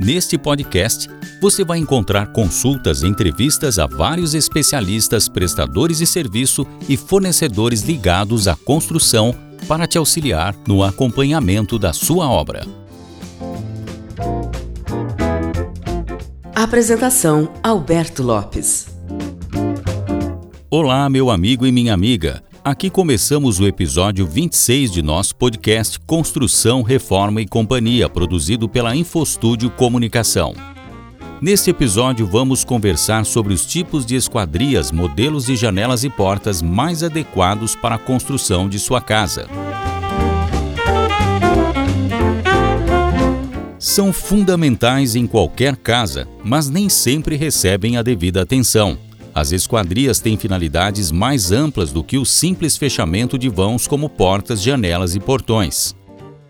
Neste podcast, você vai encontrar consultas e entrevistas a vários especialistas, prestadores de serviço e fornecedores ligados à construção para te auxiliar no acompanhamento da sua obra. Apresentação: Alberto Lopes. Olá, meu amigo e minha amiga. Aqui começamos o episódio 26 de nosso podcast Construção, Reforma e Companhia, produzido pela Infostúdio Comunicação. Neste episódio, vamos conversar sobre os tipos de esquadrias, modelos de janelas e portas mais adequados para a construção de sua casa. São fundamentais em qualquer casa, mas nem sempre recebem a devida atenção. As esquadrias têm finalidades mais amplas do que o simples fechamento de vãos como portas, janelas e portões.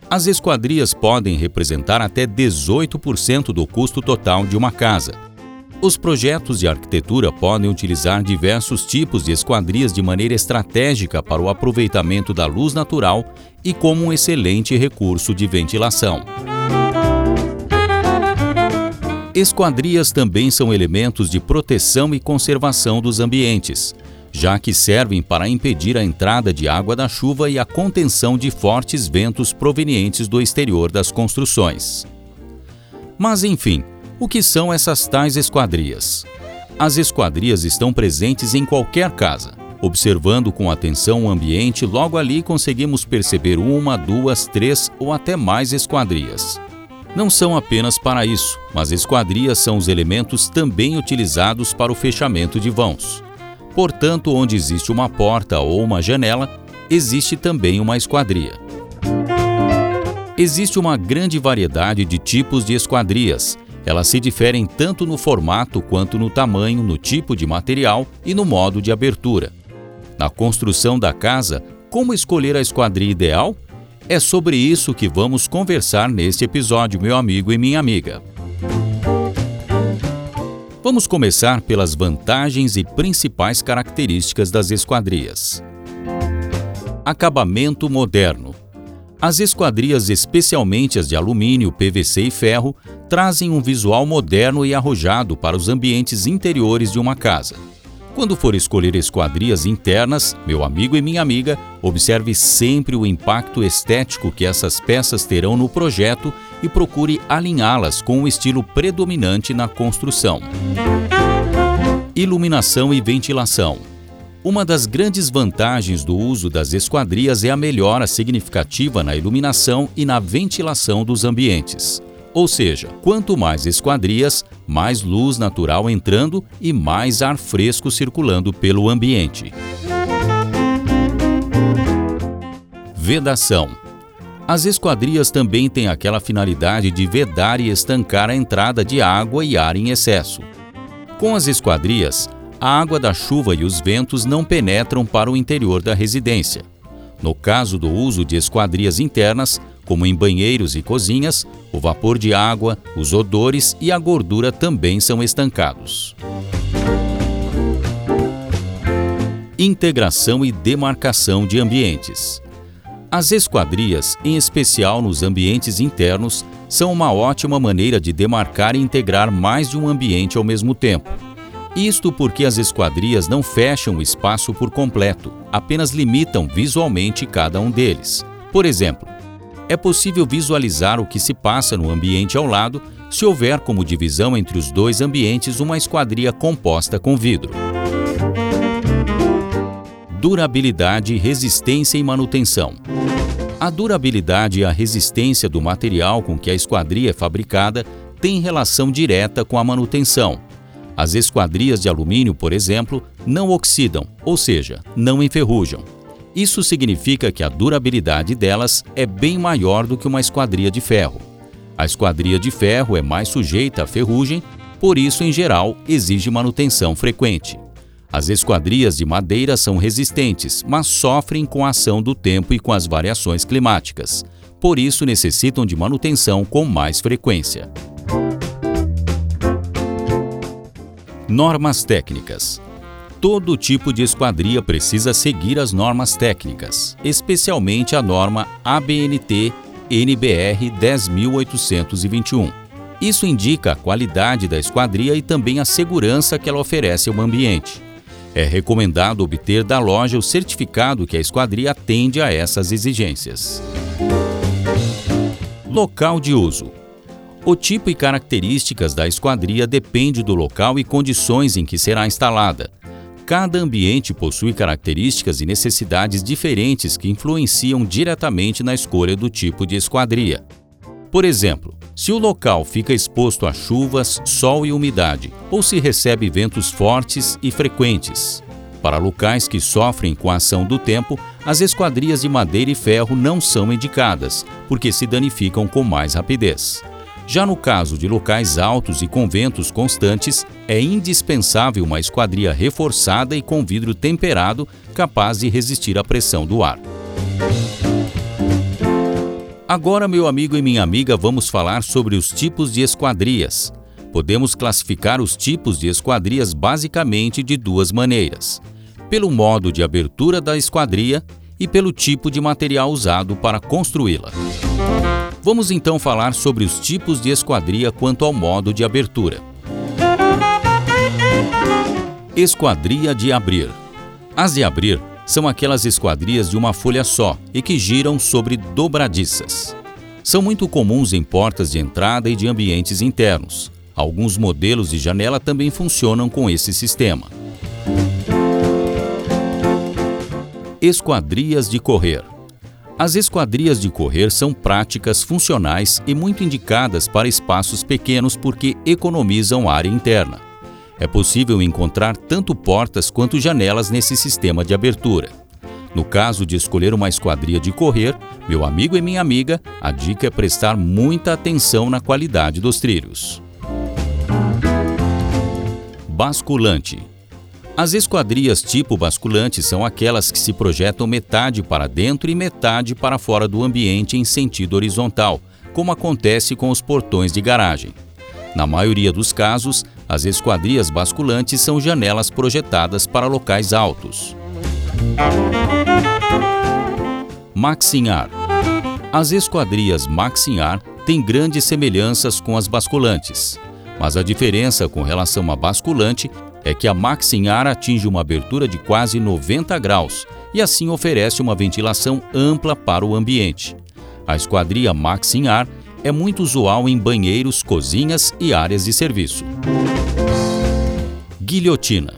As esquadrias podem representar até 18% do custo total de uma casa. Os projetos de arquitetura podem utilizar diversos tipos de esquadrias de maneira estratégica para o aproveitamento da luz natural e como um excelente recurso de ventilação. Esquadrias também são elementos de proteção e conservação dos ambientes, já que servem para impedir a entrada de água da chuva e a contenção de fortes ventos provenientes do exterior das construções. Mas enfim, o que são essas tais esquadrias? As esquadrias estão presentes em qualquer casa. Observando com atenção o ambiente, logo ali conseguimos perceber uma, duas, três ou até mais esquadrias não são apenas para isso, mas esquadrias são os elementos também utilizados para o fechamento de vãos. Portanto, onde existe uma porta ou uma janela, existe também uma esquadria. Existe uma grande variedade de tipos de esquadrias. Elas se diferem tanto no formato quanto no tamanho, no tipo de material e no modo de abertura. Na construção da casa, como escolher a esquadria ideal? É sobre isso que vamos conversar neste episódio, meu amigo e minha amiga. Vamos começar pelas vantagens e principais características das esquadrias. Acabamento moderno. As esquadrias, especialmente as de alumínio, PVC e ferro, trazem um visual moderno e arrojado para os ambientes interiores de uma casa. Quando for escolher esquadrias internas, meu amigo e minha amiga, observe sempre o impacto estético que essas peças terão no projeto e procure alinhá-las com o estilo predominante na construção. Iluminação e ventilação. Uma das grandes vantagens do uso das esquadrias é a melhora significativa na iluminação e na ventilação dos ambientes. Ou seja, quanto mais esquadrias, mais luz natural entrando e mais ar fresco circulando pelo ambiente. Vedação. As esquadrias também têm aquela finalidade de vedar e estancar a entrada de água e ar em excesso. Com as esquadrias, a água da chuva e os ventos não penetram para o interior da residência. No caso do uso de esquadrias internas, como em banheiros e cozinhas, o vapor de água, os odores e a gordura também são estancados. Integração e demarcação de ambientes. As esquadrias, em especial nos ambientes internos, são uma ótima maneira de demarcar e integrar mais de um ambiente ao mesmo tempo. Isto porque as esquadrias não fecham o espaço por completo, apenas limitam visualmente cada um deles. Por exemplo, é possível visualizar o que se passa no ambiente ao lado se houver como divisão entre os dois ambientes uma esquadria composta com vidro. Durabilidade, resistência e manutenção. A durabilidade e a resistência do material com que a esquadria é fabricada tem relação direta com a manutenção. As esquadrias de alumínio, por exemplo, não oxidam, ou seja, não enferrujam. Isso significa que a durabilidade delas é bem maior do que uma esquadria de ferro. A esquadria de ferro é mais sujeita à ferrugem, por isso, em geral, exige manutenção frequente. As esquadrias de madeira são resistentes, mas sofrem com a ação do tempo e com as variações climáticas. Por isso, necessitam de manutenção com mais frequência. Normas técnicas. Todo tipo de esquadria precisa seguir as normas técnicas, especialmente a norma ABNT NBR 10821. Isso indica a qualidade da esquadria e também a segurança que ela oferece ao ambiente. É recomendado obter da loja o certificado que a esquadria atende a essas exigências. Local de uso. O tipo e características da esquadria depende do local e condições em que será instalada. Cada ambiente possui características e necessidades diferentes que influenciam diretamente na escolha do tipo de esquadria. Por exemplo, se o local fica exposto a chuvas, sol e umidade, ou se recebe ventos fortes e frequentes. Para locais que sofrem com a ação do tempo, as esquadrias de madeira e ferro não são indicadas, porque se danificam com mais rapidez. Já no caso de locais altos e com ventos constantes, é indispensável uma esquadria reforçada e com vidro temperado capaz de resistir à pressão do ar. Agora, meu amigo e minha amiga, vamos falar sobre os tipos de esquadrias. Podemos classificar os tipos de esquadrias basicamente de duas maneiras: pelo modo de abertura da esquadria e pelo tipo de material usado para construí-la. Vamos então falar sobre os tipos de esquadria quanto ao modo de abertura. Esquadria de abrir. As de abrir são aquelas esquadrias de uma folha só e que giram sobre dobradiças. São muito comuns em portas de entrada e de ambientes internos. Alguns modelos de janela também funcionam com esse sistema. Esquadrias de correr. As esquadrias de correr são práticas, funcionais e muito indicadas para espaços pequenos porque economizam área interna. É possível encontrar tanto portas quanto janelas nesse sistema de abertura. No caso de escolher uma esquadria de correr, meu amigo e minha amiga, a dica é prestar muita atenção na qualidade dos trilhos. Basculante as esquadrias tipo basculante são aquelas que se projetam metade para dentro e metade para fora do ambiente em sentido horizontal, como acontece com os portões de garagem. Na maioria dos casos, as esquadrias basculantes são janelas projetadas para locais altos. Maxinhar As esquadrias Maxinhar têm grandes semelhanças com as basculantes, mas a diferença com relação à basculante é que a Maxinhar atinge uma abertura de quase 90 graus e assim oferece uma ventilação ampla para o ambiente. A esquadria Maxinhar é muito usual em banheiros, cozinhas e áreas de serviço. Guilhotina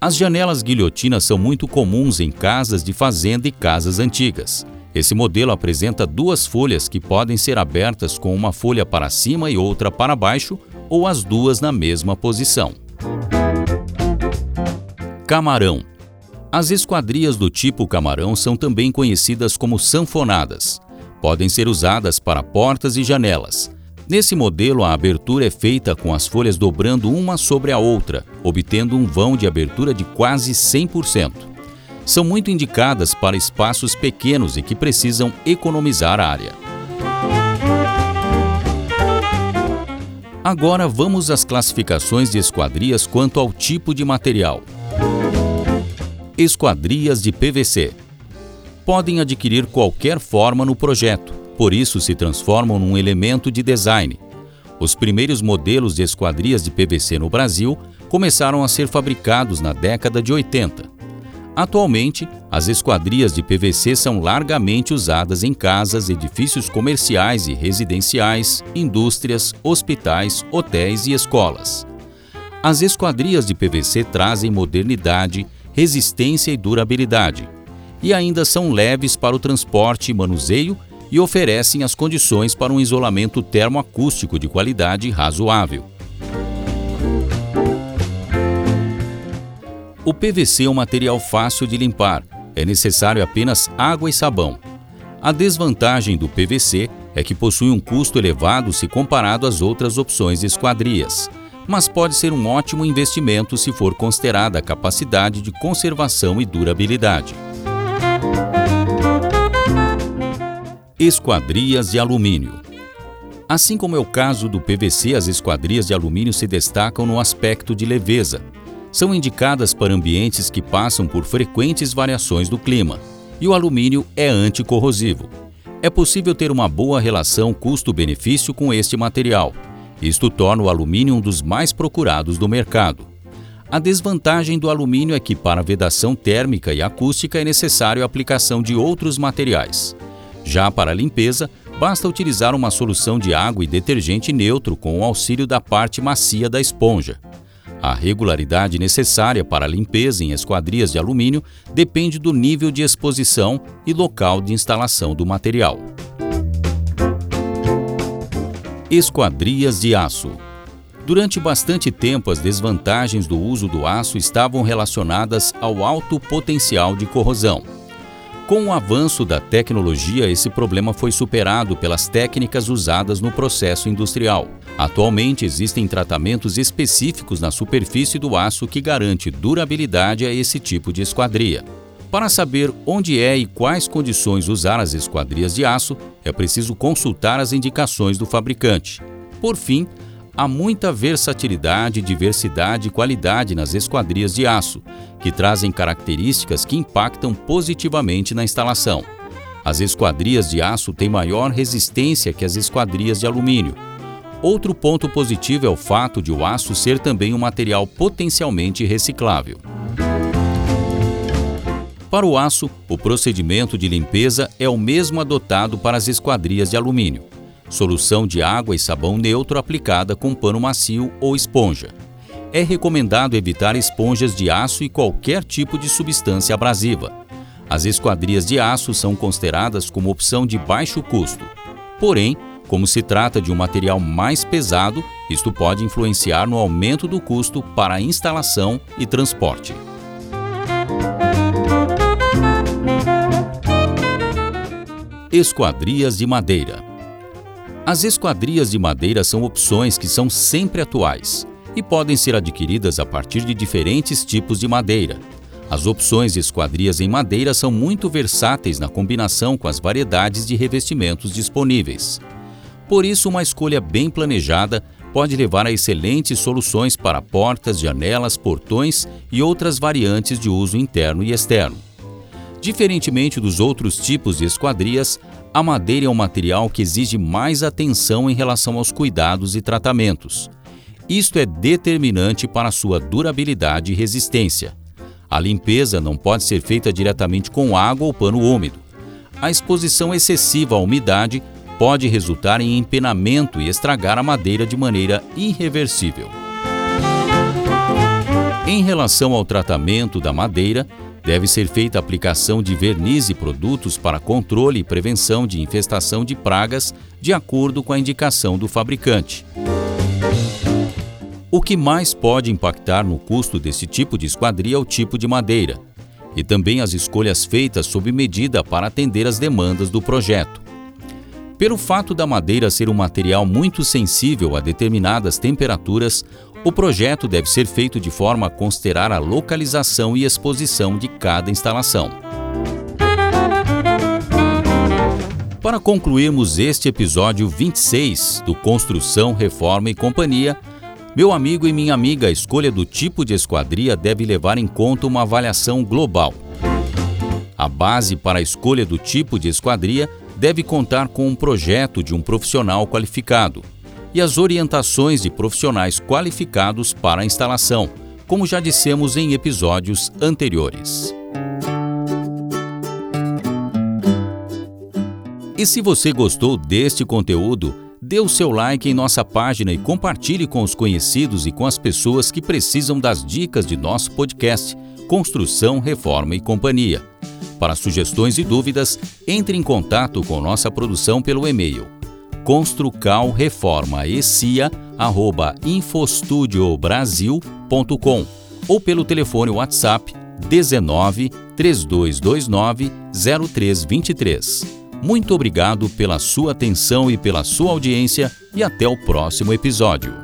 As janelas guilhotina são muito comuns em casas de fazenda e casas antigas. Esse modelo apresenta duas folhas que podem ser abertas com uma folha para cima e outra para baixo ou as duas na mesma posição. Camarão. As esquadrias do tipo camarão são também conhecidas como sanfonadas. Podem ser usadas para portas e janelas. Nesse modelo, a abertura é feita com as folhas dobrando uma sobre a outra, obtendo um vão de abertura de quase 100%. São muito indicadas para espaços pequenos e que precisam economizar área. Agora vamos às classificações de esquadrias quanto ao tipo de material. Esquadrias de PVC podem adquirir qualquer forma no projeto, por isso se transformam num elemento de design. Os primeiros modelos de esquadrias de PVC no Brasil começaram a ser fabricados na década de 80. Atualmente, as esquadrias de PVC são largamente usadas em casas, edifícios comerciais e residenciais, indústrias, hospitais, hotéis e escolas. As esquadrias de PVC trazem modernidade, resistência e durabilidade, e ainda são leves para o transporte e manuseio e oferecem as condições para um isolamento termoacústico de qualidade razoável. O PVC é um material fácil de limpar, é necessário apenas água e sabão. A desvantagem do PVC é que possui um custo elevado se comparado às outras opções de esquadrias, mas pode ser um ótimo investimento se for considerada a capacidade de conservação e durabilidade. Esquadrias de alumínio. Assim como é o caso do PVC, as esquadrias de alumínio se destacam no aspecto de leveza. São indicadas para ambientes que passam por frequentes variações do clima, e o alumínio é anticorrosivo. É possível ter uma boa relação custo-benefício com este material, isto torna o alumínio um dos mais procurados do mercado. A desvantagem do alumínio é que, para vedação térmica e acústica, é necessário a aplicação de outros materiais. Já para a limpeza, basta utilizar uma solução de água e detergente neutro com o auxílio da parte macia da esponja. A regularidade necessária para a limpeza em esquadrias de alumínio depende do nível de exposição e local de instalação do material. Esquadrias de aço. Durante bastante tempo, as desvantagens do uso do aço estavam relacionadas ao alto potencial de corrosão. Com o avanço da tecnologia, esse problema foi superado pelas técnicas usadas no processo industrial. Atualmente existem tratamentos específicos na superfície do aço que garante durabilidade a esse tipo de esquadria. Para saber onde é e quais condições usar as esquadrias de aço, é preciso consultar as indicações do fabricante. Por fim, há muita versatilidade, diversidade e qualidade nas esquadrias de aço, que trazem características que impactam positivamente na instalação. As esquadrias de aço têm maior resistência que as esquadrias de alumínio. Outro ponto positivo é o fato de o aço ser também um material potencialmente reciclável. Para o aço, o procedimento de limpeza é o mesmo adotado para as esquadrias de alumínio. Solução de água e sabão neutro aplicada com pano macio ou esponja. É recomendado evitar esponjas de aço e qualquer tipo de substância abrasiva. As esquadrias de aço são consideradas como opção de baixo custo. Porém, como se trata de um material mais pesado, isto pode influenciar no aumento do custo para instalação e transporte. Esquadrias de madeira. As esquadrias de madeira são opções que são sempre atuais e podem ser adquiridas a partir de diferentes tipos de madeira. As opções de esquadrias em madeira são muito versáteis na combinação com as variedades de revestimentos disponíveis. Por isso, uma escolha bem planejada pode levar a excelentes soluções para portas, janelas, portões e outras variantes de uso interno e externo. Diferentemente dos outros tipos de esquadrias, a madeira é um material que exige mais atenção em relação aos cuidados e tratamentos. Isto é determinante para sua durabilidade e resistência. A limpeza não pode ser feita diretamente com água ou pano úmido. A exposição excessiva à umidade pode resultar em empenamento e estragar a madeira de maneira irreversível. Em relação ao tratamento da madeira, Deve ser feita a aplicação de verniz e produtos para controle e prevenção de infestação de pragas, de acordo com a indicação do fabricante. O que mais pode impactar no custo desse tipo de esquadria é o tipo de madeira, e também as escolhas feitas sob medida para atender às demandas do projeto. Pelo fato da madeira ser um material muito sensível a determinadas temperaturas, o projeto deve ser feito de forma a considerar a localização e exposição de cada instalação. Para concluirmos este episódio 26 do Construção, Reforma e Companhia, meu amigo e minha amiga, a escolha do tipo de esquadria deve levar em conta uma avaliação global. A base para a escolha do tipo de esquadria deve contar com um projeto de um profissional qualificado, e as orientações de profissionais qualificados para a instalação, como já dissemos em episódios anteriores. E se você gostou deste conteúdo, dê o seu like em nossa página e compartilhe com os conhecidos e com as pessoas que precisam das dicas de nosso podcast Construção, Reforma e Companhia. Para sugestões e dúvidas, entre em contato com nossa produção pelo e-mail construcalreformaecia@infostudiobrasil.com ou pelo telefone WhatsApp 19 3229 0323. Muito obrigado pela sua atenção e pela sua audiência e até o próximo episódio.